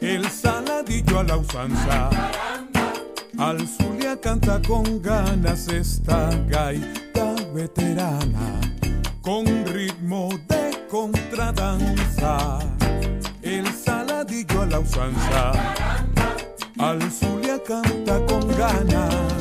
el saladillo a la usanza. Al Zulia canta con ganas esta gaita veterana, con ritmo de contradanza. El saladillo a la usanza. Al Zulia canta con ganas.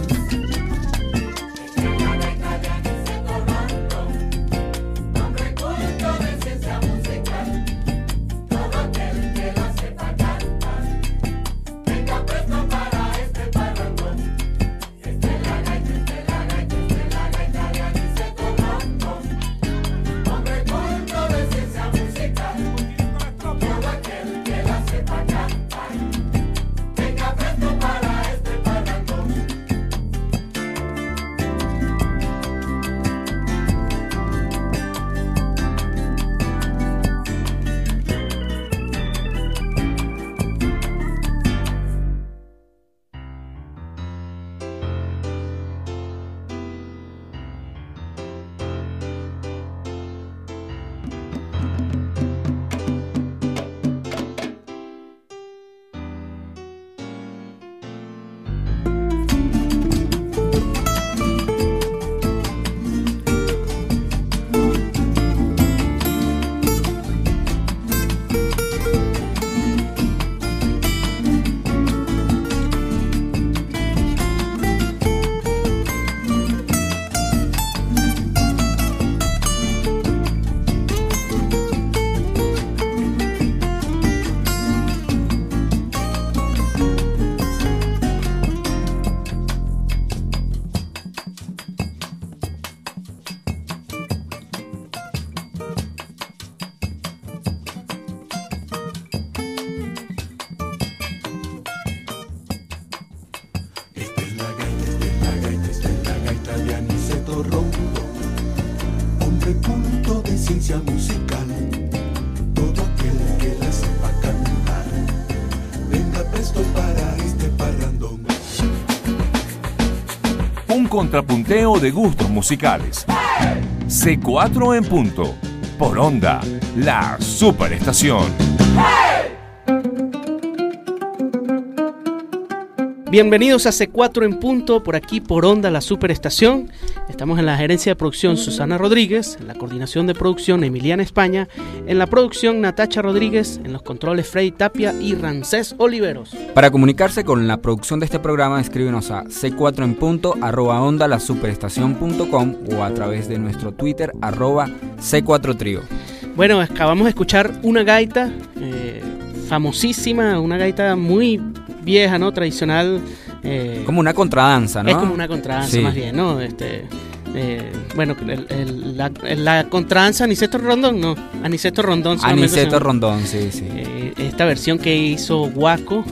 Contrapunteo de gustos musicales. C4 en punto. Por onda, la superestación. Bienvenidos a C4 en punto, por aquí por Onda, la superestación. Estamos en la gerencia de producción Susana Rodríguez, en la coordinación de producción Emiliana España, en la producción Natacha Rodríguez, en los controles Freddy Tapia y Rancés Oliveros. Para comunicarse con la producción de este programa, escríbenos a c4 en punto, arroba onda la superestación.com o a través de nuestro Twitter, arroba c4 trío. Bueno, acabamos de escuchar una gaita eh, famosísima, una gaita muy vieja, ¿no? Tradicional. Eh, como una contradanza, ¿no? Es como una contradanza más bien, ¿no? Este, eh, bueno, la, la, contradanza Aniceto Rondón, no, Aniceto Rondón. Aniceto Rondón, sí, sí. Eh, esta versión que hizo Guaco.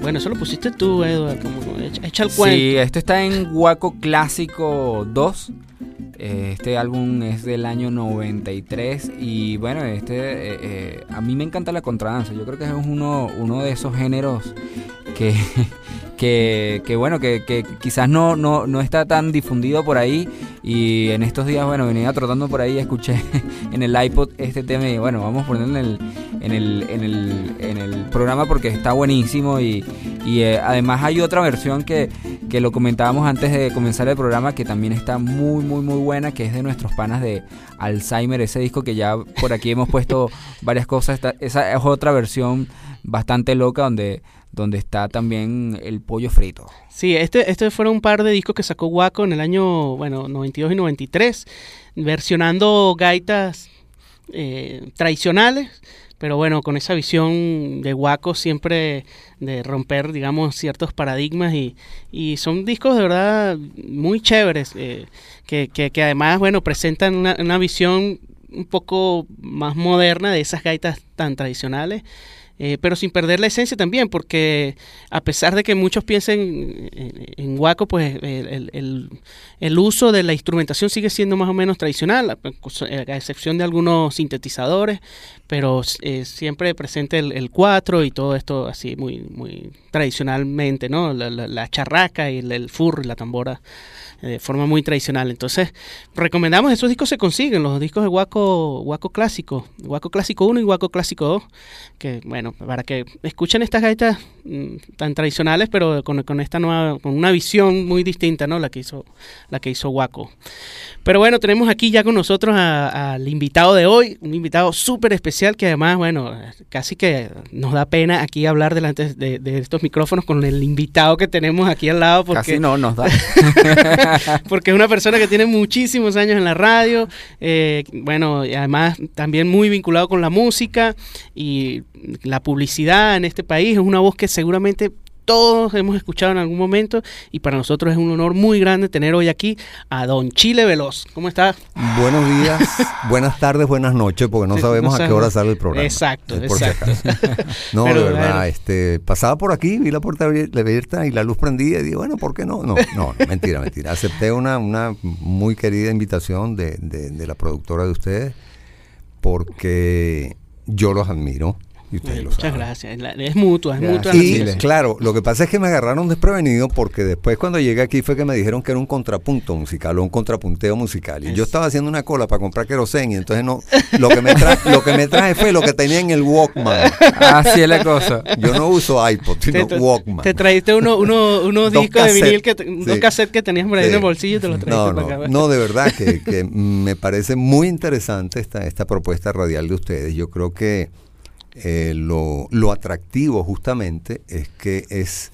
bueno, eso lo pusiste tú, Eduardo, como echa, el cuento. Sí, esto está en Guaco Clásico 2. Eh, este álbum es del año 93 y bueno, este eh, eh, a mí me encanta la contradanza. Yo creo que es uno, uno de esos géneros que, que, bueno, que, quizás no, no, no, está tan difundido por ahí. Y en estos días, bueno, venía trotando por ahí, escuché en el iPod este tema y bueno, vamos a ponerlo en el, en el, en el, en el programa porque está buenísimo. Y, y eh, además hay otra versión que, que lo comentábamos antes de comenzar el programa que también está muy, muy, muy buena, que es de nuestros panas de Alzheimer, ese disco que ya por aquí hemos puesto varias cosas, esa es otra versión bastante loca donde donde está también el pollo frito. Sí, este, este fueron un par de discos que sacó Waco en el año, bueno, 92 y 93, versionando gaitas eh, tradicionales, pero bueno, con esa visión de Waco siempre de romper, digamos, ciertos paradigmas y, y son discos de verdad muy chéveres, eh, que, que, que, además, bueno, presentan una, una visión un poco más moderna de esas gaitas tan tradicionales. Eh, pero sin perder la esencia también, porque a pesar de que muchos piensen en, Waco, pues el, el, uso de la instrumentación sigue siendo más o menos tradicional, a, excepción de algunos sintetizadores, pero eh, siempre presente el, cuatro y todo esto así muy, muy tradicionalmente, ¿no? La, charraca y el, furro y la tambora de forma muy tradicional. Entonces, recomendamos, esos discos se consiguen, los discos de Guaco, Guaco Clásico, Guaco Clásico 1 y Guaco Clásico 2, que bueno, para que escuchen estas gaitas mm, tan tradicionales, pero con, con, esta nueva, con una visión muy distinta, ¿no? La que hizo, la que hizo Guaco. Pero bueno, tenemos aquí ya con nosotros al invitado de hoy, un invitado súper especial que además, bueno, casi que nos da pena aquí hablar delante de, estos micrófonos con el invitado que tenemos aquí al lado. Porque, casi no, nos da. porque es una persona que tiene muchísimos años en la radio, eh, bueno, y además también muy vinculado con la música y la publicidad en este país. Es una voz que seguramente todos hemos escuchado en algún momento y para nosotros es un honor muy grande tener hoy aquí a Don Chile Veloz. ¿Cómo está? Buenos días, buenas tardes, buenas noches, porque no sabemos a qué hora sale el programa. Exacto, exacto. no, de verdad, este, pasaba por aquí, vi la puerta abierta y la luz prendida y dije, bueno, ¿por qué no? No, no, mentira, mentira. Acepté una, una muy querida invitación de, de la productora de ustedes porque yo los admiro muchas gracias. Es mutua, es mutua. Y claro, lo que pasa es que me agarraron desprevenido porque después cuando llegué aquí fue que me dijeron que era un contrapunto musical o un contrapunteo musical. Y yo estaba haciendo una cola para comprar querosén y entonces no, lo que me traje, lo que me traje fue lo que tenía en el Walkman. Así es la cosa. Yo no uso iPod, sino Walkman. Te trajiste uno, uno, unos discos de vinil, que, dos cassettes que tenías por ahí en el bolsillo y te los trajiste no, no, No, de verdad que, que me parece muy interesante esta, esta propuesta radial de ustedes. Yo creo que eh, lo, lo, atractivo justamente es que es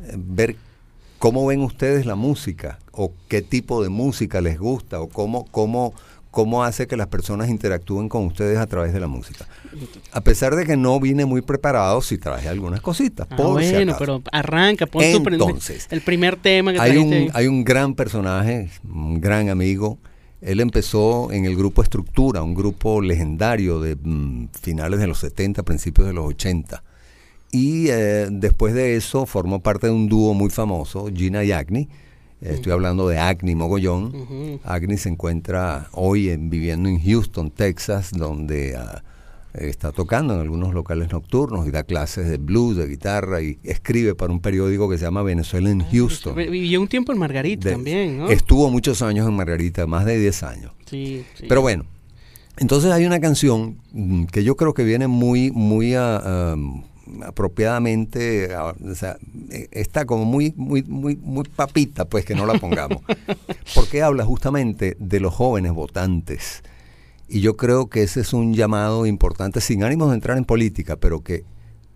eh, ver cómo ven ustedes la música o qué tipo de música les gusta o cómo, cómo, cómo hace que las personas interactúen con ustedes a través de la música. A pesar de que no vine muy preparado, sí traje algunas cositas. Ah, bueno, pero arranca, pon Entonces, el primer tema que hay un, hay un gran personaje, un gran amigo, él empezó en el grupo Estructura, un grupo legendario de mm, finales de los 70, principios de los 80. Y eh, después de eso formó parte de un dúo muy famoso, Gina y Agni. Eh, estoy hablando de Agni Mogollón. Agni se encuentra hoy en, viviendo en Houston, Texas, donde... Ah, está tocando en algunos locales nocturnos y da clases de blues, de guitarra y escribe para un periódico que se llama Venezuela en ah, Houston. Vivió un tiempo en Margarita también, ¿no? Estuvo muchos años en Margarita, más de 10 años. Sí, Pero bueno, entonces hay una canción mm, que yo creo que viene muy, muy ah, apropiadamente, ah, o sea, e, está como muy, muy, muy, muy papita, pues que no la pongamos. porque habla justamente de los jóvenes votantes y yo creo que ese es un llamado importante, sin ánimos de entrar en política, pero que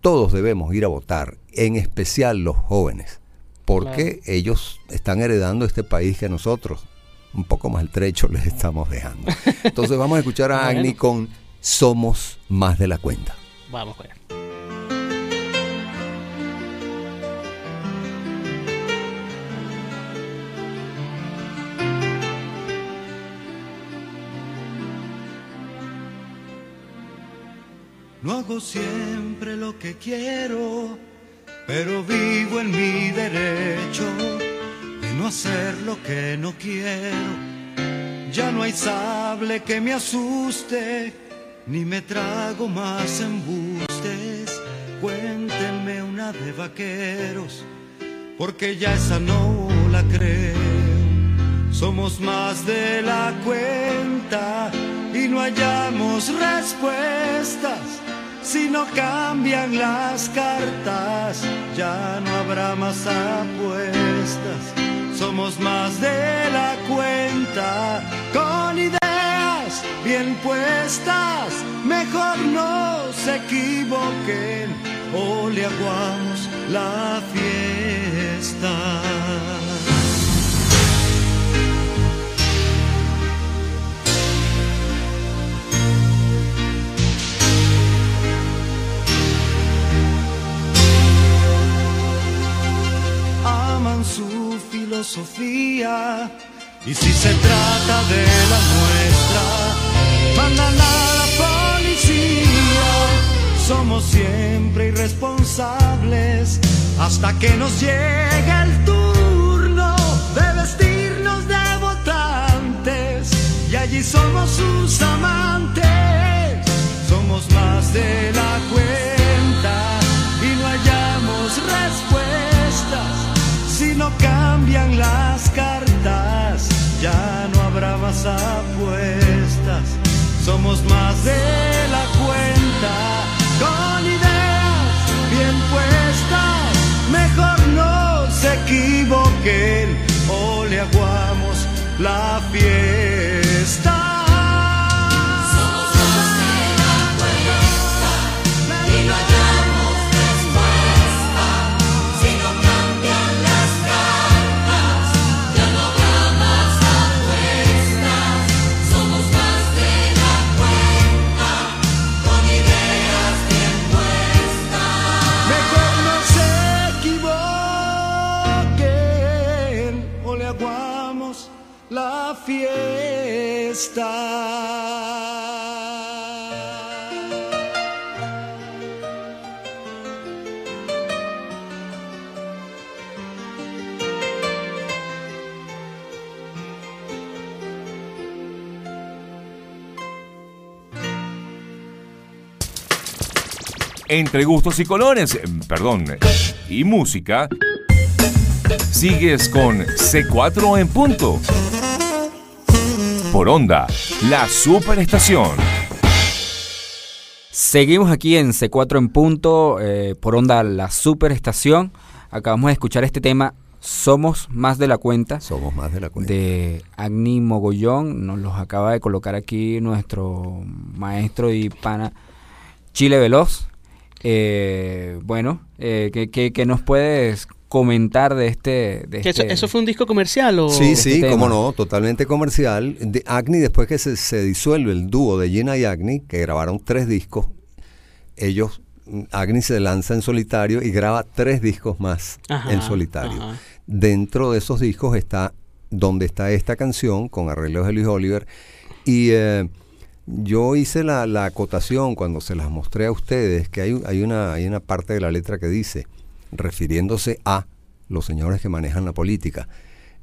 todos debemos ir a votar, en especial los jóvenes, porque ellos están heredando este país que nosotros, un poco más estrecho, les estamos dejando. Entonces vamos a escuchar a Agni con Somos más de la cuenta. Vamos, ver. No hago siempre lo que quiero, pero vivo en mi derecho de no hacer lo que no quiero, Ya no hay sable que me asuste, ni me trago más embustes. Cuéntenme una de vaqueros, porque ya esa no la creo. Somos más de la cuenta y no hallamos respuestas. Si no cambian las cartas, ya no habrá más apuestas. Somos más de la cuenta con ideas bien puestas. Mejor no se equivoquen o le aguamos la fiesta. Filosofía y si se trata de la nuestra, mandan a la policía. Somos siempre irresponsables hasta que nos llegue el turno de vestirnos de votantes y allí somos sus amantes. Somos más de la cuenta y no hallamos respuestas no cambian las cartas, ya no habrá más apuestas. Somos más de la cuenta, con ideas bien puestas. Mejor no se equivoquen o le aguamos la fiesta. Entre gustos y colores, eh, perdón, y música, sigues con C4 en punto. Por onda, la superestación. Seguimos aquí en C4 en punto, eh, por onda la superestación. Acabamos de escuchar este tema, Somos más de la cuenta, Somos más de la cuenta. de Agni Mogollón. Nos los acaba de colocar aquí nuestro maestro y pana Chile Veloz. Eh, bueno, eh, ¿qué, qué- qué nos puedes comentar de este... De ¿Que eso, este- eso fue un disco comercial o...? Sí, este sí, tema. cómo no, totalmente comercial. De Agni, después que se, se disuelve el dúo de Gina y Agni, que grabaron tres discos, ellos, Agni se lanza en solitario y graba tres discos más Ajá, en solitario. ajá. Dentro de esos discos está donde está esta canción con arreglos de Luis Oliver. Y eh, yo hice la, la acotación cuando se las mostré a ustedes, que hay, hay, una, hay una parte de la letra que dice, refiriéndose a los señores que manejan la política,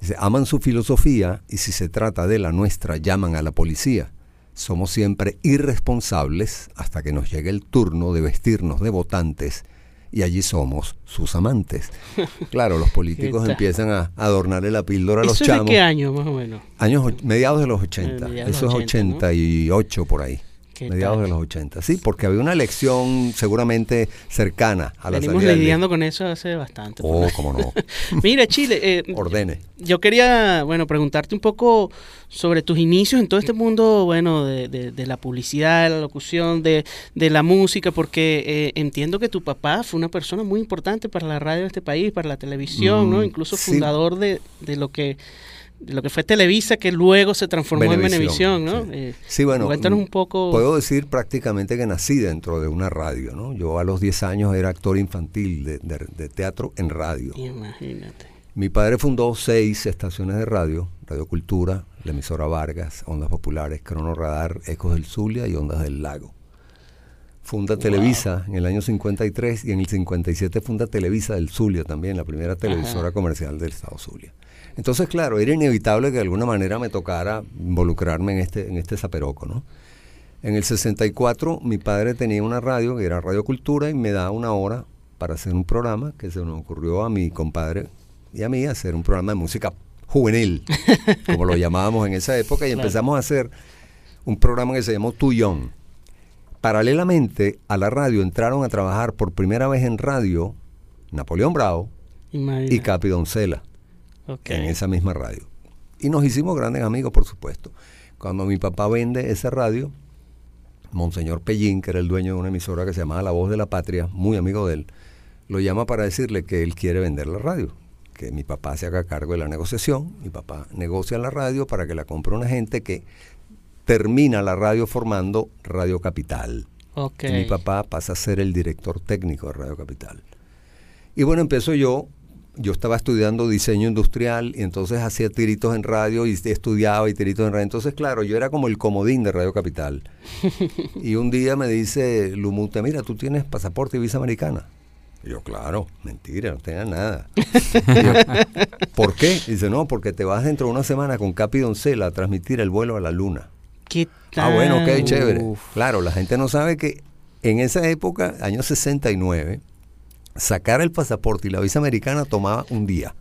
dice, aman su filosofía y si se trata de la nuestra, llaman a la policía. Somos siempre irresponsables hasta que nos llegue el turno de vestirnos de votantes y allí somos sus amantes. Claro, los políticos empiezan a adornarle la píldora a los ¿Eso de chamos. qué año más o menos? Años mediados de los 80. Eh, Eso es 80, ¿no? 88 por ahí. ¿Qué Mediados tal? de los 80. Sí, porque había una elección seguramente cercana a la Venimos del lidiando con eso hace bastante. Oh, pues. cómo no. Mira, Chile, eh, Ordene. yo quería, bueno, preguntarte un poco sobre tus inicios en todo este mundo, bueno, de, de- de la publicidad, de la locución, de, de la música, porque eh, entiendo que tu papá fue una persona muy importante para la radio de este país, para la televisión, ¿no? Mm, Incluso sí. fundador de, de lo que de lo que fue Televisa, que luego se transformó en Venevisión, ¿no? sí. Eh, Sí, bueno, Cuéntanos un poco. Puedo decir prácticamente que nací dentro de una radio, ¿no? Yo a los 10 años era actor infantil de, de- de teatro en radio. Imagínate. Mi padre fundó seis estaciones de radio, Radio Cultura, la emisora Vargas, Ondas Populares, Crono Radar, Ecos del Zulia y Ondas del Lago. Funda Televisa en el año 53 y en el 57 funda Televisa del Zulia también, la primera televisora comercial del estado Zulia. Entonces, claro, era inevitable que de alguna manera me tocara involucrarme en este, en este zaperoco, ¿no? En el 64 mi padre tenía una radio que era Radio Cultura y me da una hora para hacer un programa que se nos ocurrió a mi compadre y a mí hacer un programa de música juvenil, como lo llamábamos en esa época, y empezamos a hacer un programa que se llamó Tuyón. Paralelamente a la radio entraron a trabajar por primera vez en radio Napoleón Bravo y Capi Doncela en esa misma radio. Y nos hicimos grandes amigos, por supuesto. Cuando mi papá vende esa radio, Monseñor Pellín, que era el dueño de una emisora que se llamaba La Voz de la Patria, muy amigo de él, lo llama para decirle que él quiere vender la radio, que mi papá se haga cargo de la negociación. Mi papá negocia la radio para que la compre una gente que termina la radio formando Radio Capital. Mi papá pasa a ser el director técnico de Radio Capital. Y bueno, empezó yo yo estaba estudiando diseño industrial y entonces hacía tiritos en radio y estudiaba y tiritos en radio. Entonces, claro, yo era como el comodín de Radio Capital. y un día me dice Lumute, mira, tú tienes pasaporte y visa americana. Y yo, claro, mentira, no tenía nada. ¿Por qué? dice, no, porque te vas dentro de una semana con Capi Doncela a transmitir el vuelo a la luna. ¿Qué tal? Ah, bueno, qué chévere. Claro, la gente no sabe que en esa época, año 69, sacar el pasaporte y la visa americana tomaba un día.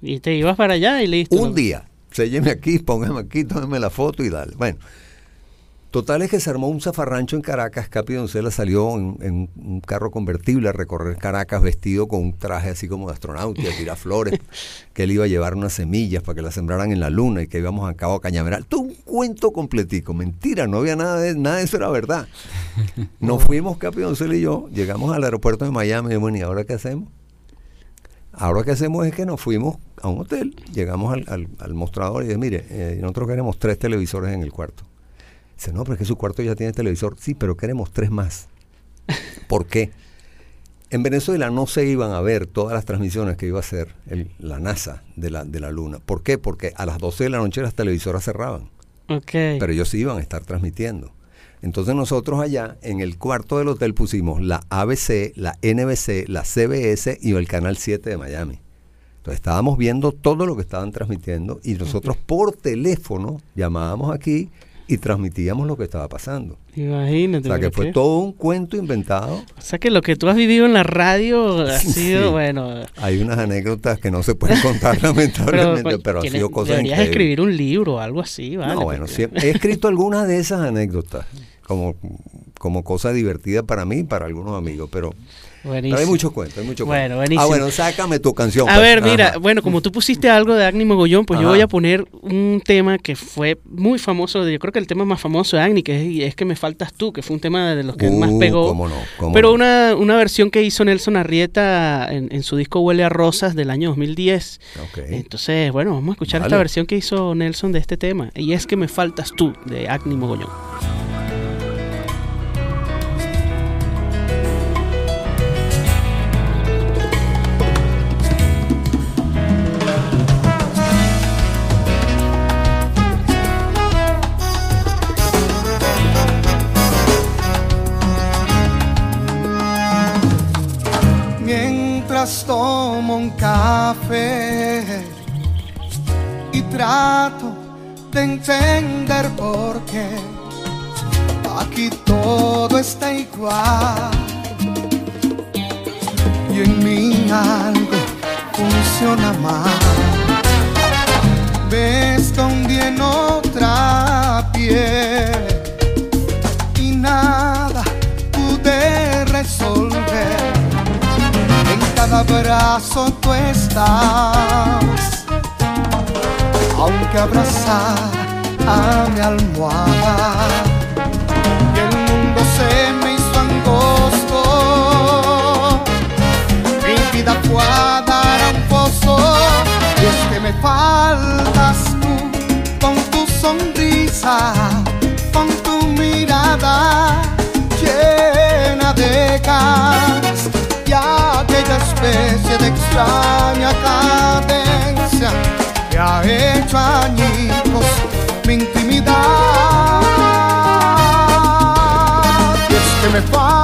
Y te ibas para allá y listo. Un día. Sélleme aquí, póngame aquí, tómeme la foto y dale. Bueno, Total es que se armó un zafarrancho en Caracas. Capi Doncella salió en, un carro convertible a recorrer Caracas vestido con un traje así como de astronauta, a tirar flores, que él iba a llevar unas semillas para que las sembraran en la luna y que íbamos a Cabo Cañaveral. Todo un cuento completico. Mentira, no había nada de, nada de eso, era verdad. Nos fuimos, Capi Doncella y yo, llegamos al aeropuerto de Miami y bueno, ¿y ahora qué hacemos? Ahora que hacemos es que nos fuimos a un hotel, llegamos al, mostrador y dije, mire, eh, nosotros queremos tres televisores en el cuarto Dice, no, pero es que su cuarto ya tiene televisor. Sí, pero queremos tres más. ¿Por qué? En Venezuela no se iban a ver todas las transmisiones que iba a hacer la NASA de la, de la Luna. ¿Por qué? Porque a las 12 de la noche las televisoras cerraban. Okay. Pero ellos sí iban a estar transmitiendo. Entonces nosotros allá en el cuarto del hotel pusimos la ABC, la NBC, la CBS y el Canal 7 de Miami. Entonces estábamos viendo todo lo que estaban transmitiendo y nosotros por teléfono llamábamos aquí y transmitíamos lo que estaba pasando. Imagínate. O sea, que fue todo un cuento inventado. O sea, que lo que tú has vivido en la radio ha sido, bueno... Hay unas anécdotas que no se pueden contar lamentablemente, pero, ha sido cosas Deberías escribir un libro o algo así, ¿vale? No, bueno, he escrito algunas de esas anécdotas como, como cosa divertida para mí y para algunos amigos, pero hay muchos cuentos, hay muchos bueno, Ah, bueno, sácame tu canción. A pues. ver, mira, bueno, como tú pusiste algo de Agni Mogollón, pues yo voy a poner un tema que fue muy famoso, yo creo que el tema más famoso de Agni, que es, que me faltas tú, que fue un tema de los que más uh, pegó. Cómo no, pero una, una versión que hizo Nelson Arrieta en, su disco Huele a Rosas del año 2010. Entonces, bueno, vamos a escuchar esta versión que hizo Nelson de este tema. Y es que me faltas tú, de Agni Mogollón. Tomo un café y trato de entender por qué aquí todo está igual y en mí algo funciona mal. Ves donde en otra piel y nada pude resolver cada abrazo tú estás, aunque abrazar a mi almohada y el mundo se me hizo angosto, mi vida fue dar un pozo y es que me faltas tú con tu sonrisa, con tu mirada llena de aquella especie de extraña cadencia que ha hecho añicos mi intimidad. Y es que me faltas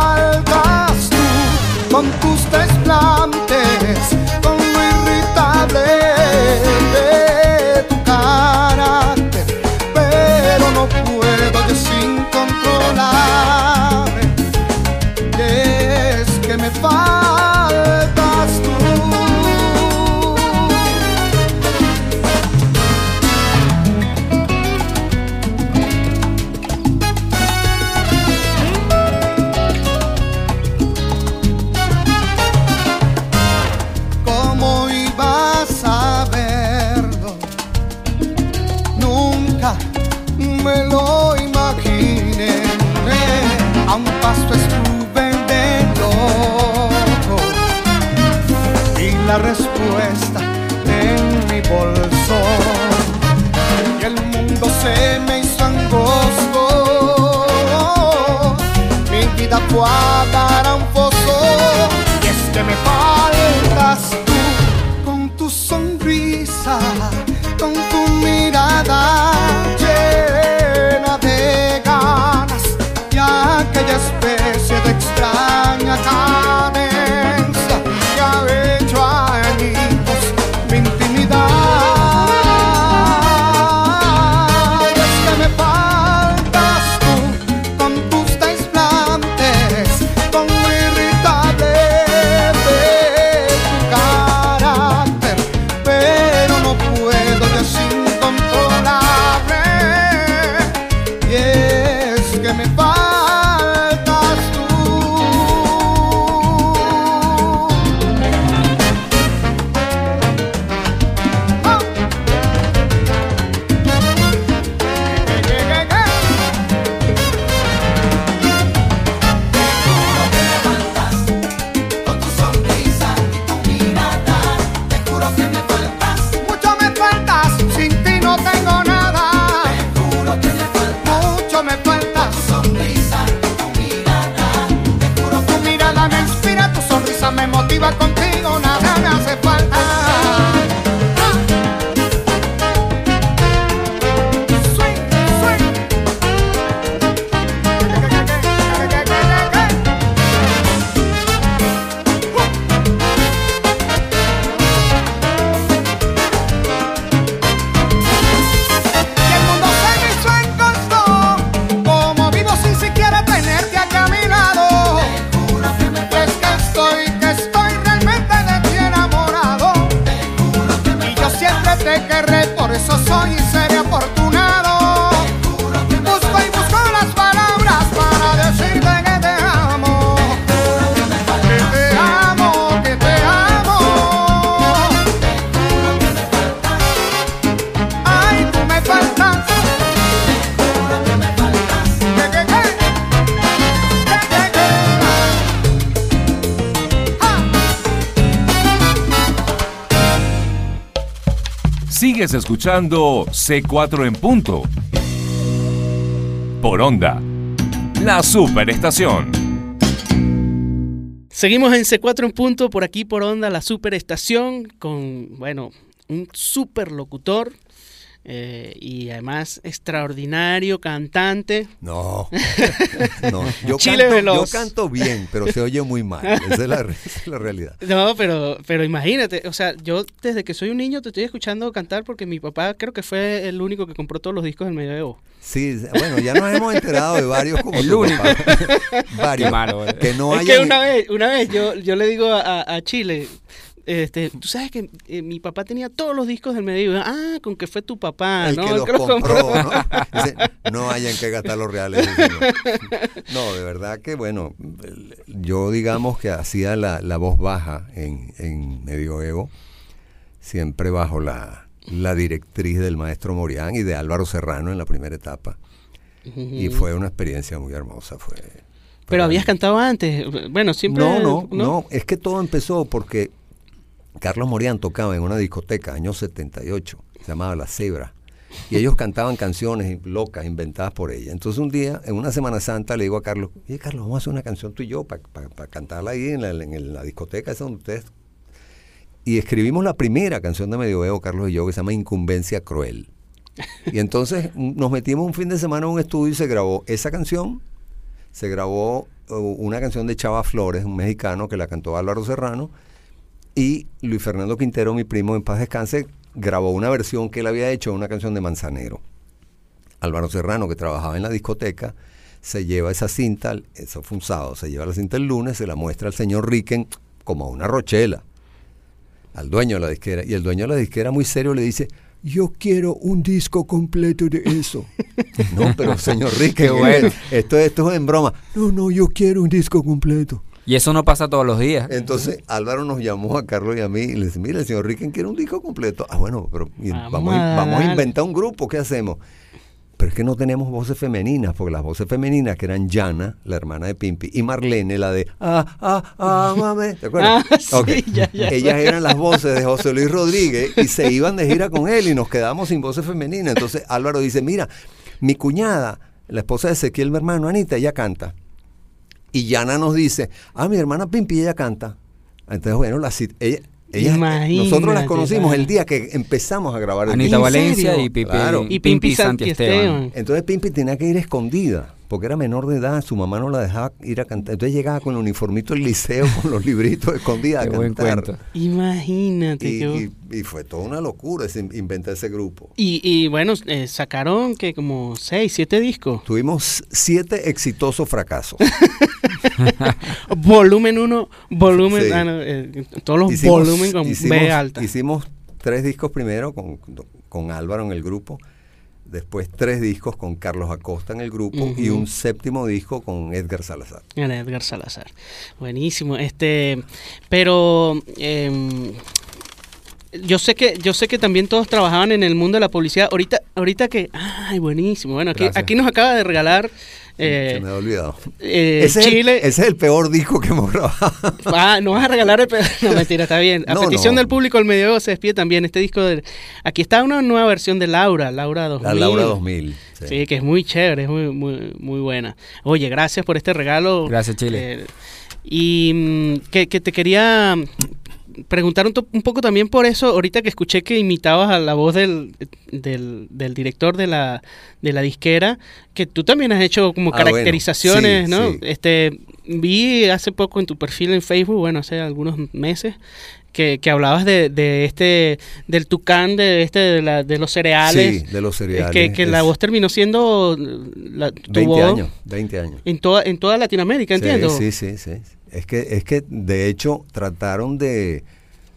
Sigues escuchando C4 en punto. Por onda. La superestación. Seguimos en C4 en punto, por aquí por onda, la superestación, con, bueno, un super locutor eh, y además extraordinario cantante. No, no. Yo, Chile canto, Veloz. yo canto bien, pero se oye muy mal. Esa es la, esa es la realidad. No, pero, pero imagínate, o sea, yo desde que soy un niño te estoy escuchando cantar porque mi papá creo que fue el único que compró todos los discos del medioevo. Sí, bueno, ya nos hemos enterado de varios como El único. varios. Qué malo, eh. que no es hayan- que una vez, una vez yo, yo le digo a, a Chile, este, tú sabes que eh, mi papá tenía todos los discos del medioevo. Ah, con que fue tu papá, el ¿no? que El los que los compró, ¿no? Dice, no hayan que gastar los reales. no. No, de verdad que, bueno, yo digamos que hacía la, la voz baja en, en Medioevo, siempre bajo la, la directriz del maestro Morián y de Álvaro Serrano en la primera etapa. Y fue una experiencia muy hermosa. Fue, Pero habías cantado antes. Bueno, siempre. no, no, no, es que todo empezó porque Carlos Morián tocaba en una discoteca, año 78, se llamaba La Cebra, y ellos cantaban canciones locas, inventadas por ella. Entonces un día, en una Semana Santa, le digo a Carlos, oye Carlos, vamos a hacer una canción tú y yo para cantarla ahí en la, discoteca esa donde ustedes... Y escribimos la primera canción de Medioevo, Carlos y yo, que se llama Incumbencia Cruel. Y entonces mm, nos metimos un fin de semana en un estudio y se grabó esa canción, se grabó uh, una canción de Chava Flores, un mexicano que la cantó Álvaro Serrano, y Luis Fernando Quintero, mi primo en paz descanse, grabó una versión que él había hecho de una canción de Manzanero. Álvaro Serrano, que trabajaba en la discoteca, se lleva esa cinta, eso fue un sábado, se lleva la cinta el lunes, se la muestra al señor Ricken como a una rochela, al dueño de la disquera, y el dueño de la disquera muy serio le dice, yo quiero un disco completo de eso. no, pero señor Qué bueno. esto, esto es en broma. No, no, yo quiero un disco completo. Y eso no pasa todos los días. Entonces Álvaro nos llamó a Carlos y a mí y le dice, mira, el señor Ricken quiere un disco completo. Ah, bueno, pero Vamos vamos, a vamos inventar un grupo, ¿qué hacemos? Pero es que no tenemos voces femeninas, porque las voces femeninas que eran Yana, la hermana de Pimpi, y Marlene, la de ah, ah, ah, mame, ¿te acuerdas? Ah, sí, Ok. ya, ya. Ellas eran las voces de José Luis Rodríguez y se iban de gira con él y nos quedamos sin voces femeninas. Entonces Álvaro dice, mira, mi cuñada, la esposa de Ezequiel, mi hermano, Anita, ella canta. Y Yana nos dice, ah, mi hermana Pimpi, ella canta. Entonces, bueno, la, cit- ella, ella- Imagínate, nosotros las conocimos el día que empezamos a grabar el Anita. Valencia y Pipi, Claro. Y Pimpi Santi Esteban. Entonces Pimpi tenía que ir escondida, porque era menor de edad, su mamá no la dejaba ir a cantar. Entonces llegaba con el uniformito del liceo, con los libritos escondida a cantar. Imagínate. Y, y- y fue toda una locura ese- inventar ese grupo. Y, y bueno, eh, sacaron que como seis, siete discos. Tuvimos siete exitosos fracasos. Volumen 1, volumen, Sí. ah, no, eh, todos los Hicimos- volumen con B hicimos- alta. Hicimos tres discos primero con, con Álvaro en el grupo, después tres discos con Carlos Acosta en el grupo y un séptimo disco con Edgar Salazar. Edgar Salazar. Buenísimo. Este, pero em, yo sé que yo sé que también todos trabajaban en el mundo de la publicidad. Ahorita ahorita que ay, buenísimo. Bueno, aquí, Gracias. aquí nos acaba de regalar eh, Se me había olvidado. eh, ese, Chile. Es el, ese es el peor disco que hemos grabado. Ah, no vas a regalar el pe- No, mentira, está bien. A No, petición no. del público, el medio se despide también. Este disco de. Aquí está una nueva versión de Laura, Laura 2000. La Laura 2000. sí. Sí, que es muy chévere, es muy, muy, muy buena. Oye, gracias por este regalo. Gracias, Chile. Eh, y mm, que, que te quería mm, preguntar un, poco también por eso, ahorita que escuché que imitabas a la voz del, del, del director de la, de la disquera, que tú también has hecho como Ah, bueno, caracterizaciones, sí, ¿no? sí. Este, vi hace poco en tu perfil en Facebook, bueno, hace algunos meses, que, que hablabas de, de este, del tucán, de este, de, la- de los cereales. Sí, de los Es cereales. que, que la voz terminó siendo la, tu 20 voz años, 20 años. en toda en toda Latinoamérica, Sí, entiendo. Sí, sí, sí. Es que, es que de hecho trataron de,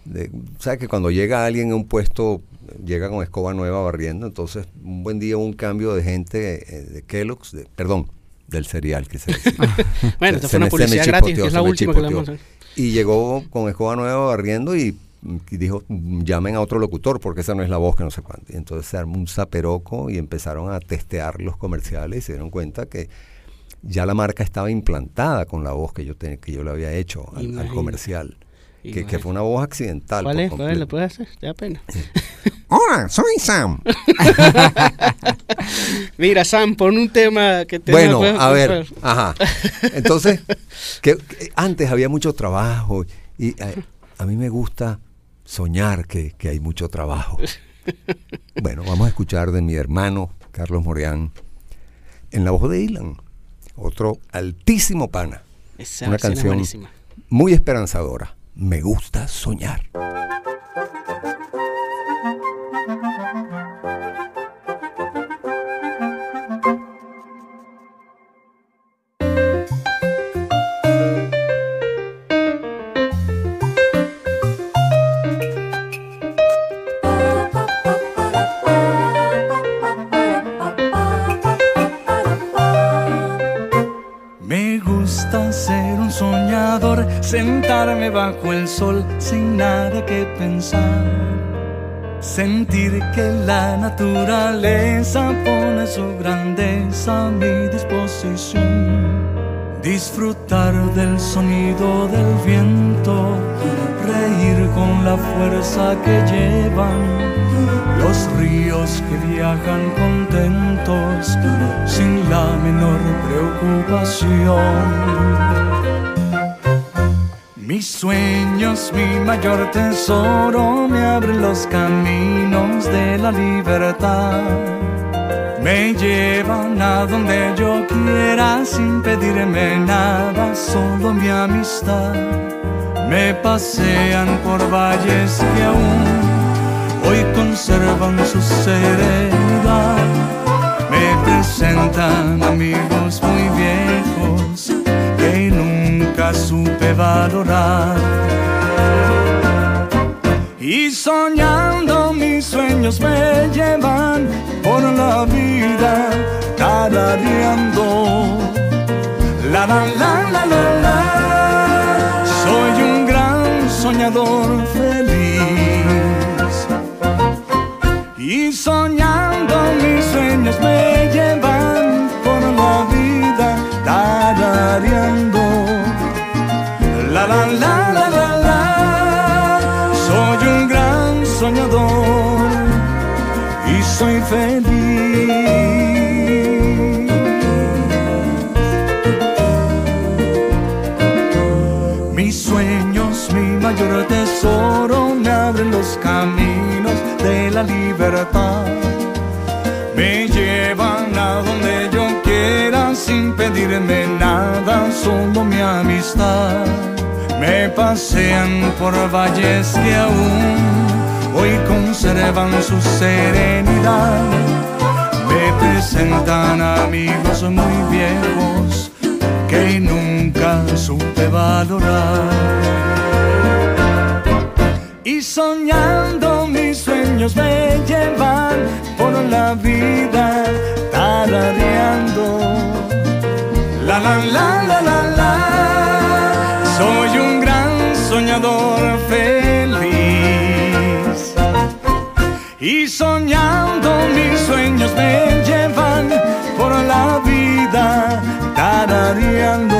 de ¿sabes que cuando llega alguien a un puesto, llega con escoba nueva barriendo, entonces un buen día hubo un cambio de gente eh, de Kellogg's, de- perdón, del cereal que se decía. Bueno, Se- fue una publicidad gratis, que es la se me última que le chipoteó. vamos a hacer. Y llegó con escoba nueva barriendo y, y dijo, llamen a otro locutor porque esa no es la voz que no sé cuánto. Y entonces se armó un zaperoco y empezaron a testear los comerciales y se dieron cuenta que ya la marca estaba implantada con la voz que yo, te- que yo le había hecho al- comercial. Que, fue una voz accidental. ¿Cuál es? ¿Cuál es? completo. ¿Lo puedes hacer? Te da pena. Hola, soy Sam. Mira, Sam, pon un tema que te Bueno, a ver, ajá. Entonces, que, que antes había mucho trabajo y eh, a mí me gusta soñar que, que hay mucho trabajo. Bueno, vamos a escuchar de mi hermano Carlos Morián en la voz de Ilan, otro altísimo pana, Esa una es canción muy esperanzadora. Me gusta soñar. Sentarme bajo el sol sin nada que pensar. Sentir que la naturaleza pone su grandeza a mi disposición. Disfrutar del sonido del viento, reír con la fuerza que llevan los ríos que viajan contentos sin la menor preocupación. Mis sueños, mi mayor tesoro, me abren los caminos de la libertad. Me llevan a donde yo quiera sin pedirme nada, solo mi amistad. Me pasean por valles que aún hoy conservan su serenidad. Me presentan amigos muy que supe valorar. Y soñando mis sueños me llevan por la vida tarareando. La la la la la. Soy un gran soñador feliz. Y soñando mis sueños me llevan por la vida tarareando la la la la la la. Soy un gran soñador y soy feliz. Mis sueños, mi mayor tesoro, me abren los caminos de la libertad. Me llevan a donde yo quiera sin pedirme nada, solo mi amistad. Me pasean por valles que aún hoy conservan su serenidad. Me presentan amigos muy viejos que nunca supe valorar. Y soñando mis sueños me llevan por la vida tarareando. La la la la la la. Soñador feliz. Y soñando mis sueños me llevan por la vida tarareando.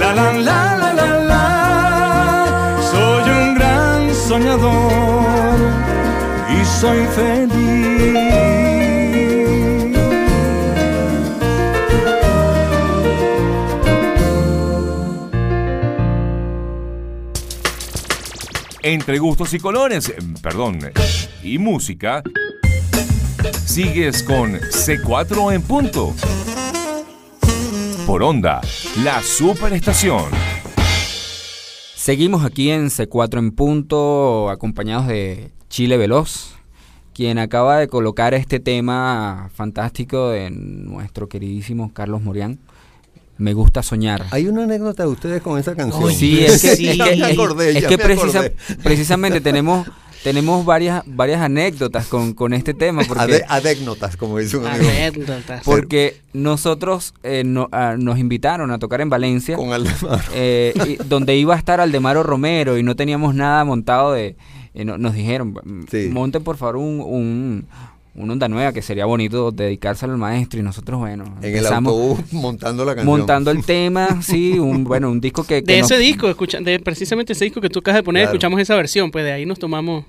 La la la la la la. Soy un gran soñador y soy feliz. Entre gustos y colores, eh, perdón, y música, sigues con C4 en punto. Por onda, la superestación. Seguimos aquí en C4 en punto, acompañados de Chile Veloz, quien acaba de colocar este tema fantástico de nuestro queridísimo Carlos Morián. Me gusta soñar. Hay una anécdota de ustedes con esa canción. Sí, es que, Ya es- me es- acordé, es ya que me precisa- acordé. precisamente tenemos tenemos varias varias anécdotas con, con este tema porque Ade- Adécnotas, como dice un amigo. Anécdotas. porque nosotros eh, no- ah, nos invitaron a tocar en Valencia Con Aldemaro. eh, y- donde iba a estar Aldemaro Romero y no teníamos nada montado de eh, no- nos dijeron "M- Sí. monten por favor un, un una onda nueva que sería bonito dedicárselo al maestro y nosotros bueno En el autobús montando la canción. montando el tema sí un bueno un disco que, que De nos- ese disco, escucha, de precisamente ese disco que tú acabas de poner, Claro. escuchamos esa versión, pues de ahí nos tomamos.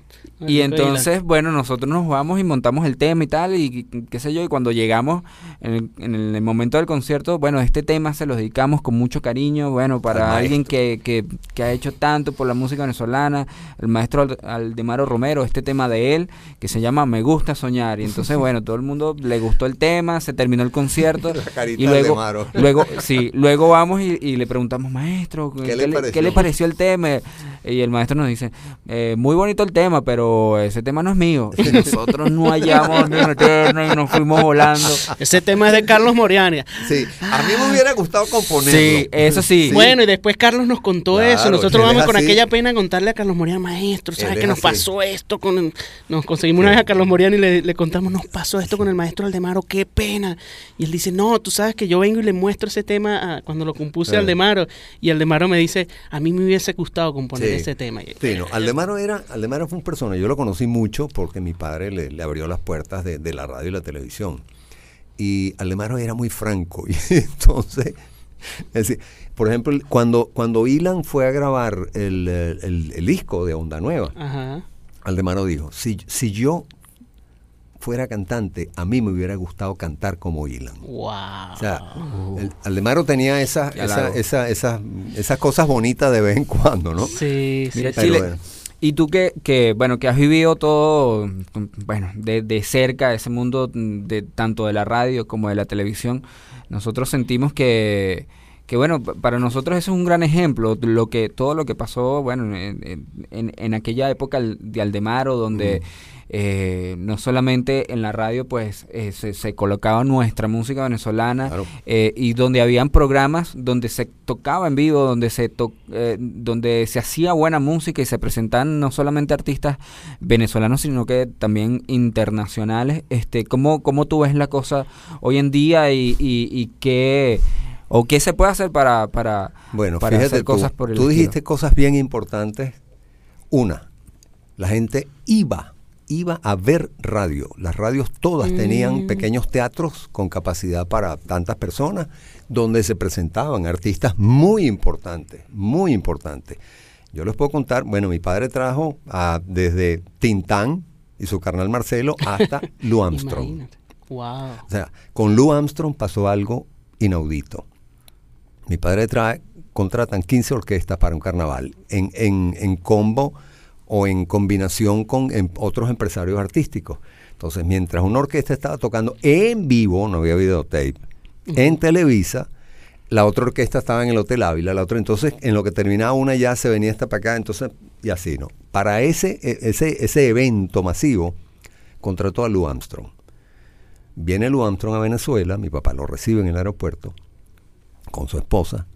Y entonces, bueno, nosotros nos vamos y montamos el tema y tal, y qué sé yo, y cuando llegamos en el, en el momento del concierto, bueno, este tema se lo dedicamos con mucho cariño, bueno, para Al alguien que, que, que ha hecho tanto por la música venezolana, el maestro Ald- Aldemaro Romero, este tema de él, que se llama Me gusta soñar, y entonces, bueno, todo el mundo le gustó el tema, se terminó el concierto, y de luego, Aldemaro. luego, sí, luego vamos y, y le preguntamos, maestro, ¿qué, le le, pareció? qué le pareció el tema? Y el maestro nos dice, eh, muy bonito el tema, pero ese tema no es mío. Y nosotros no hallamos ni meternos y nos fuimos volando. Ese tema es de Carlos Moriania. Sí, a mí me hubiera gustado componerlo. Sí, eso sí. Bueno, y después Carlos nos contó Claro, eso. Nosotros vamos con aquella pena a contarle a Carlos Moriana, maestro, ¿sabes qué nos así. pasó esto? con Nos conseguimos una vez a Carlos Moriana y le, le contamos, nos pasó esto con el maestro Aldemaro, qué pena. Y él dice, no, tú sabes que yo vengo y le muestro ese tema a- cuando lo compuse a Claro. Aldemaro. Y Aldemaro me dice, a mí me hubiese gustado componer Sí. ese tema. Y- Sí, no, Aldemaro era, Aldemaro fue un persona, yo lo conocí mucho porque mi padre le, le abrió las puertas de, de la radio y la televisión. Y Aldemaro era muy franco. Y entonces, es decir, por ejemplo, cuando, cuando Ilan fue a grabar el, el- el- el disco de Onda Nueva, Ajá. Aldemaro dijo, si, si yo fuera cantante, a mí me hubiera gustado cantar como Ilan. Wow. O sea, el- Aldemaro tenía esas esa, halago. esa- esas- esas cosas bonitas de vez en cuando, ¿no? Sí, sí. Mira, Pero Chile. Y tú que, que, bueno, que has vivido todo, mm, bueno, de, de cerca ese mundo mm, de tanto de la radio como de la televisión, nosotros sentimos que, que bueno, pa- para nosotros eso es un gran ejemplo, lo que, todo lo que pasó, bueno, en, en- aquella época de Aldemaro, donde eh, no solamente en la radio, pues, eh, se, se colocaba nuestra música venezolana, Claro. eh, y donde habían programas donde se tocaba en vivo, donde se to- eh, donde se hacía buena música y se presentaban no solamente artistas venezolanos, sino que también internacionales. Este, ¿cómo, cómo tú ves la cosa hoy en día y, y, y qué o qué se puede hacer para para, Bueno, para fíjate hacer tú, cosas por el tú estilo? dijiste cosas bien importantes. Una, la gente iba, iba a ver radio. Las radios todas tenían pequeños teatros con capacidad para tantas personas, donde se presentaban artistas muy importantes, muy importantes. Yo les puedo contar, bueno, mi padre trajo a- desde Tintán, y su carnal Marcelo hasta Lou Armstrong. Wow. O sea, con Lou Armstrong pasó algo inaudito. Mi padre trae, contratan 15 orquestas para un carnaval en, en- en combo o en combinación con em- otros empresarios artísticos. Entonces, mientras una orquesta estaba tocando en vivo, no había videotape, en Televisa, la otra orquesta estaba en el Hotel Ávila, la otra entonces en lo que terminaba una ya se venía esta para acá, entonces y así, ¿no? Para ese, e- ese, ese evento masivo contrató a Lou Armstrong. Viene Lou Armstrong a Venezuela, mi papá lo recibe en el aeropuerto con su esposa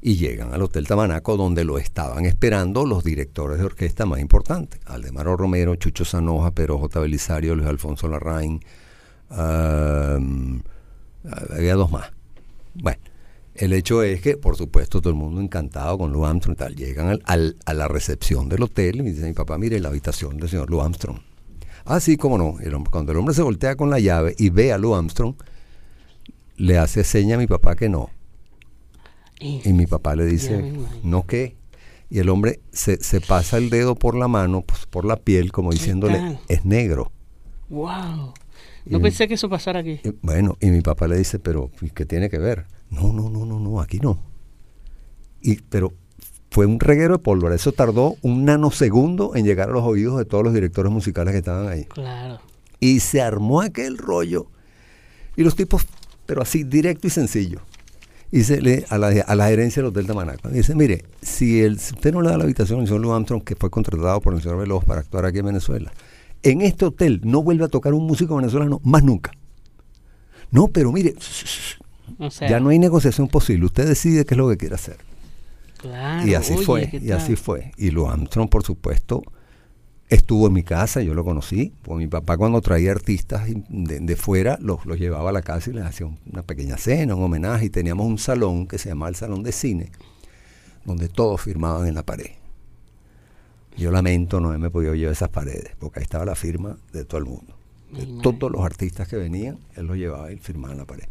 y llegan al Hotel Tamanaco donde lo estaban esperando los directores de orquesta más importantes. Aldemaro Romero, Chucho Sanoja, Pedro J. Belisario, Luis Alfonso Larraín, había dos más. Bueno, el hecho es que, por supuesto, todo el mundo encantado con Lou Armstrong y tal. Llegan al- al- a la recepción del hotel y me dice mi papá, mire la habitación del señor Lou Armstrong. Ah, sí, cómo no. Cuando el hombre se voltea con la llave y ve a Lou Armstrong, le hace seña a mi papá que no. Y mi papá le dice. ¿no qué? Y el hombre se, se pasa el dedo por la mano, pues, por la piel, como diciéndole, es negro. Wow. No Y- pensé que eso pasara aquí. Y, bueno, y mi papá le dice, pero ¿y ¿qué tiene que ver? No, no, no, no, no, aquí no. Y, pero fue un reguero de pólvora. Eso tardó un nanosegundo en llegar a los oídos de todos los directores musicales que estaban ahí. Claro. Y se armó aquel rollo. Y los tipos, pero así, directo y sencillo. Y se le, a, la, a la gerencia del Hotel Tamanaco. Dice, mire, si, el, si usted no le da la habitación al señor Lou Armstrong, que fue contratado por el señor Veloz para actuar aquí en Venezuela, en este hotel no vuelve a tocar un músico venezolano más nunca. No, pero mire, O sea, ya no hay negociación posible. Usted decide qué es lo que quiere hacer. claro, y así oye, fue, ¿qué y así fue. Y Lou Armstrong, por supuesto, estuvo en mi casa, yo lo conocí. Pues mi papá cuando traía artistas de, de fuera, los, los llevaba a la casa y les hacía un- una pequeña cena, un homenaje. Y teníamos un salón que se llamaba el Salón de Cine, donde todos firmaban en la pared. Yo lamento no haberme podido llevar esas paredes, porque ahí estaba la firma de todo el mundo. De todos los artistas que venían, él los llevaba y firmaba en la pared.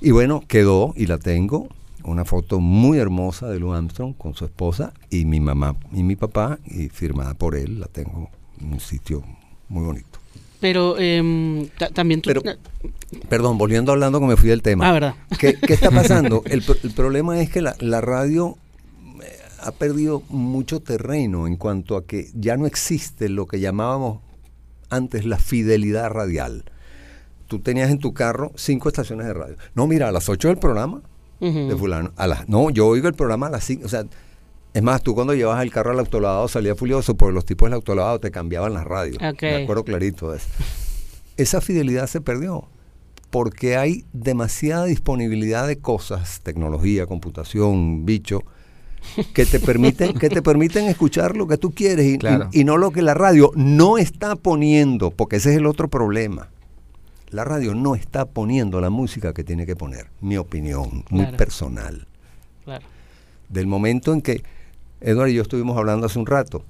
Y bueno, quedó y la tengo, una foto muy hermosa de Lou Armstrong con su esposa y mi mamá y mi papá, y firmada por él, la tengo en un sitio muy bonito. Pero em, ta- también tú... Pero- Perdón, volviendo hablando que me fui del tema. Ah, verdad. ¿Qué, qué está pasando? El, el problema es que la, la radio eh, ha perdido mucho terreno en cuanto a que ya no existe lo que llamábamos antes la fidelidad radial. Tú tenías en tu carro cinco estaciones de radio. No, mira, a las 8 del programa De fulano. A las, no, yo oigo el programa a las 5. O sea, es más, tú cuando llevabas el carro al autolavado salía furioso porque los tipos del autolavado te cambiaban las radios. Me acuerdo clarito de eso. Esa fidelidad se perdió porque hay demasiada disponibilidad de cosas, tecnología, computación, bicho, que te permiten, que te permiten escuchar lo que tú quieres y, y- Claro. y no lo que la radio no está poniendo, porque ese es el otro problema. La radio no está poniendo la música que tiene que poner, mi opinión, muy personal. Claro. Del momento en que Eduardo y yo estuvimos hablando hace un rato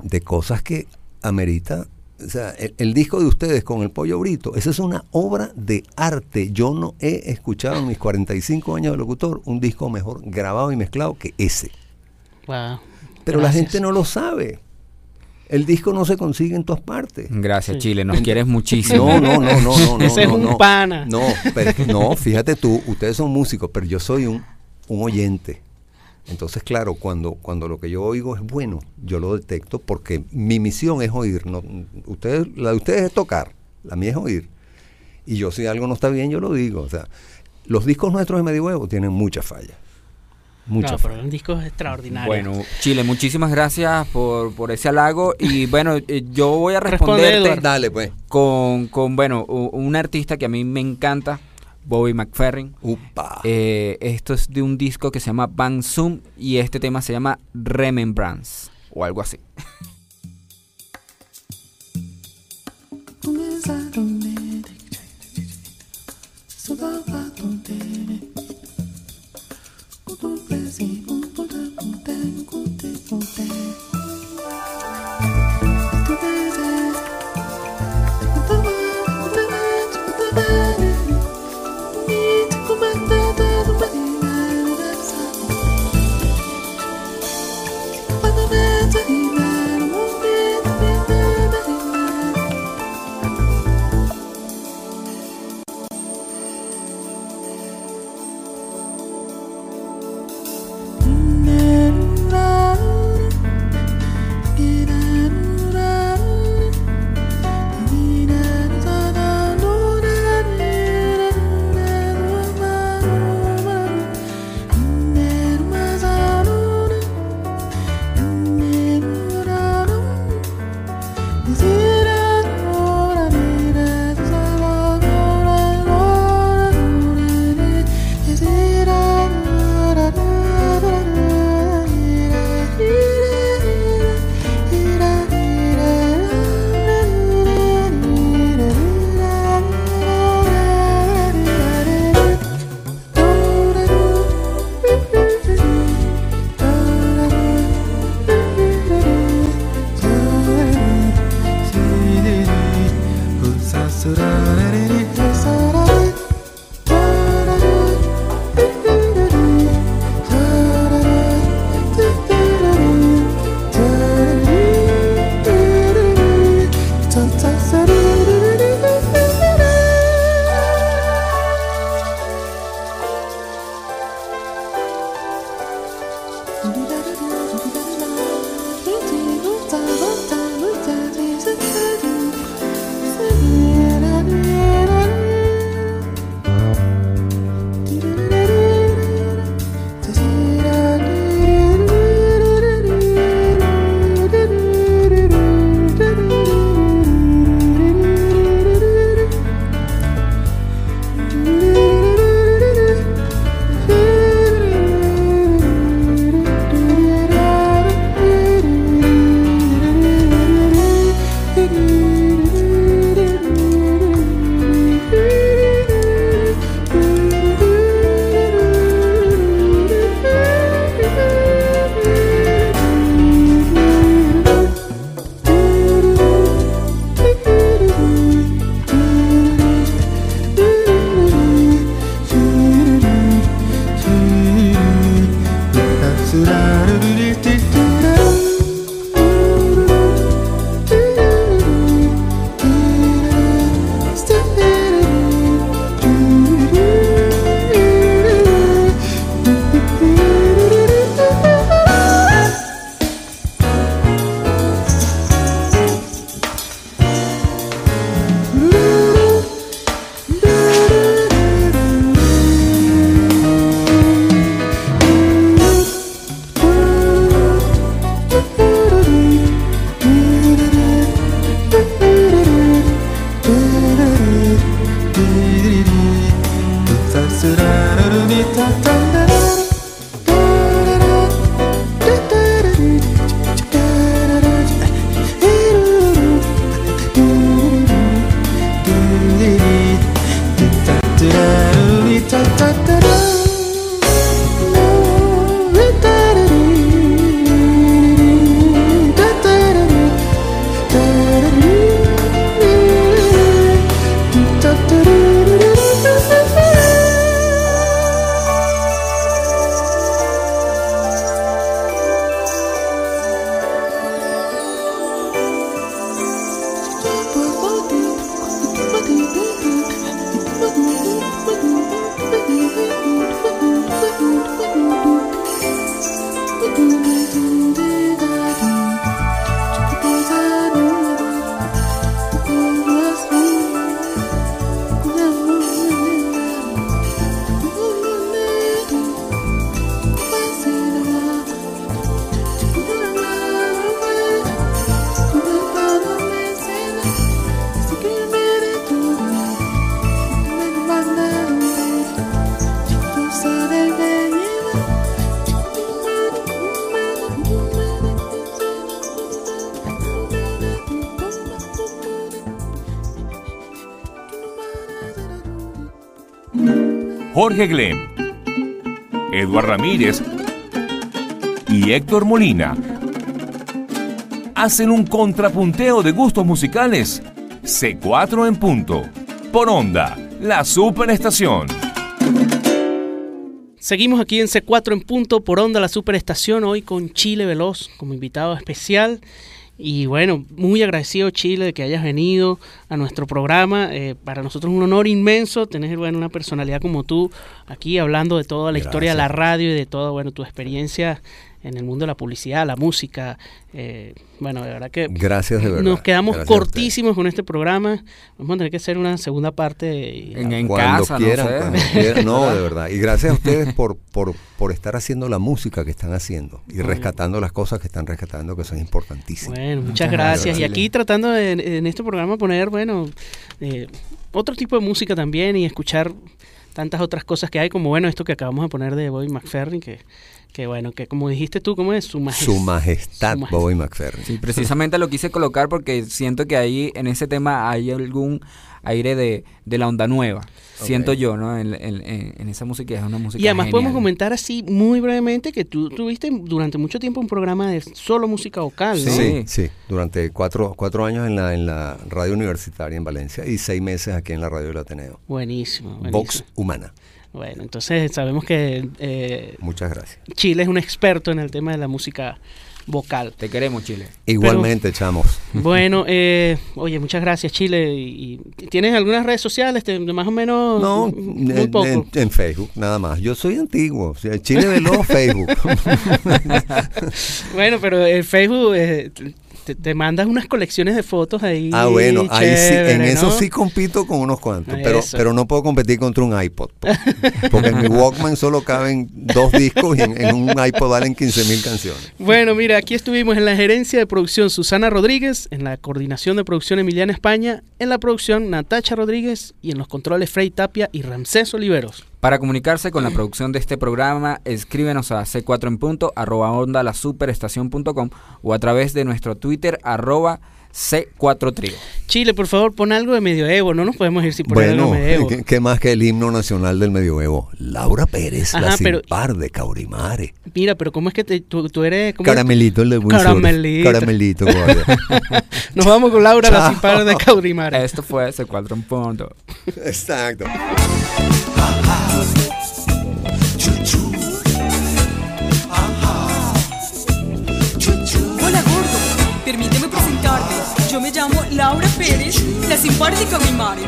de cosas que amerita, o sea, el, el disco de ustedes con el pollo brito, esa es una obra de arte. Yo no he escuchado en mis 45 años de locutor un disco mejor grabado y mezclado que ese. Wow. Pero la gente no lo sabe. El disco no se consigue en todas partes. Gracias, Sí. Chile. Nos quieres muchísimo. No, no, no, no, no, no. Ese es no, un no. pana. No, pero, no, fíjate tú, ustedes son músicos, pero yo soy un, un oyente. Entonces, claro, cuando, cuando lo que yo oigo es bueno, yo lo detecto porque mi misión es oír. No, ustedes, la de ustedes es tocar, la mía es oír. Y yo si algo no está bien, yo lo digo. O sea, los discos nuestros de Medioevo tienen muchas fallas. Muchas No, pero un disco extraordinario. Bueno, Chile, muchísimas gracias por, por ese halago. Y bueno, eh, yo voy a Responde, responderte. Dale, pues. con, con, bueno, un artista que a mí me encanta, Bobby McFerrin. Upa. Eh, esto es de un disco que se llama Bang Zoom y este tema se llama Remembrance o algo así. tudo presente. Jorge Glem, Eduard Ramírez y Héctor Molina hacen un contrapunteo de gustos musicales. C4 en punto. Por onda, la superestación. Seguimos aquí en C4 en punto por onda la superestación hoy con Chile Veloz como invitado especial. Y bueno, muy agradecido Chile de que hayas venido a nuestro programa. Eh, para nosotros es un honor inmenso tener bueno, una personalidad como tú aquí hablando de toda la historia de la radio y de toda bueno, tu experiencia en el mundo de la publicidad, la música. Eh, bueno, de verdad que Gracias de verdad. nos quedamos Gracias cortísimos con este programa. Vamos a tener que hacer una segunda parte. y- En, en Cuando casa, quieran, no sé. cuando quieran. No, de verdad. Y gracias a ustedes por, por, por estar haciendo la música que están haciendo y rescatando las cosas que están rescatando, que son importantísimas. Bueno, muchas, Muchas gracias. gracias, Y aquí tratando de, en este programa poner, bueno, eh, otro tipo de música también y escuchar tantas otras cosas que hay, como bueno, esto que acabamos de poner de Bobby McFerrin, que, que bueno, que como dijiste tú, ¿cómo es? Su majestad. Su majestad, Su majestad. Bobby McFerrin. Sí, precisamente lo quise colocar porque siento que ahí en ese tema hay algún aire de, de la onda nueva. Siento yo, ¿no? En, en- esa música es una música. Y además podemos comentar así muy brevemente que tú tuviste durante mucho tiempo un programa de solo música vocal, ¿no? Sí, sí. Durante cuatro, cuatro años en la, en la radio universitaria en Valencia y seis meses aquí en la radio del Ateneo. Buenísimo, buenísimo. Vox Humana. Bueno, entonces sabemos que eh, Muchas gracias. Chile es un experto en el tema de la música vocal. Te queremos, Chile. Igualmente, chamos. Bueno, eh, oye, muchas gracias, Chile. Y, y ¿Tienes algunas redes sociales? Te- más o menos. No, muy en, poco. en- en Facebook, nada más. Yo soy antiguo. O sea, Chile Veloz, Facebook. Bueno, pero el Facebook eh, te, te mandas unas colecciones de fotos ahí. ah, bueno, ahí sí, en chévere, eso ¿no? sí compito con unos cuantos, pero, Eso. pero no puedo competir contra un iPod. po. Porque en mi Walkman solo caben dos discos y en, en un iPod valen 15 mil canciones. Bueno, mira, aquí estuvimos en la gerencia de producción Susana Rodríguez, en la coordinación de producción Emiliana España, en la producción Natacha Rodríguez y en los controles Frey Tapia y Ramsés Oliveros. Para comunicarse con la producción de este programa, escríbenos a c4 en punto, arroba onda la superestación.com o a través de nuestro Twitter, arroba c4 trío. Chile, por favor, pon algo de medioevo. No nos podemos ir sin poner algo de medioevo. ¿qué, qué más que el himno nacional del medioevo? Laura Pérez, la Ajá, sin pero- par de Caurimare. Mira, pero ¿cómo es que te- tú, tú eres... cómo? Caramelito el de. Caramelito. Caramelito. Nos vamos con Laura, la Chao. sin par de Caudimar. Esto fue c4 en punto. Exacto. Hola gordo, permíteme presentarte. Yo me llamo Laura Pérez, la simpática mi madre.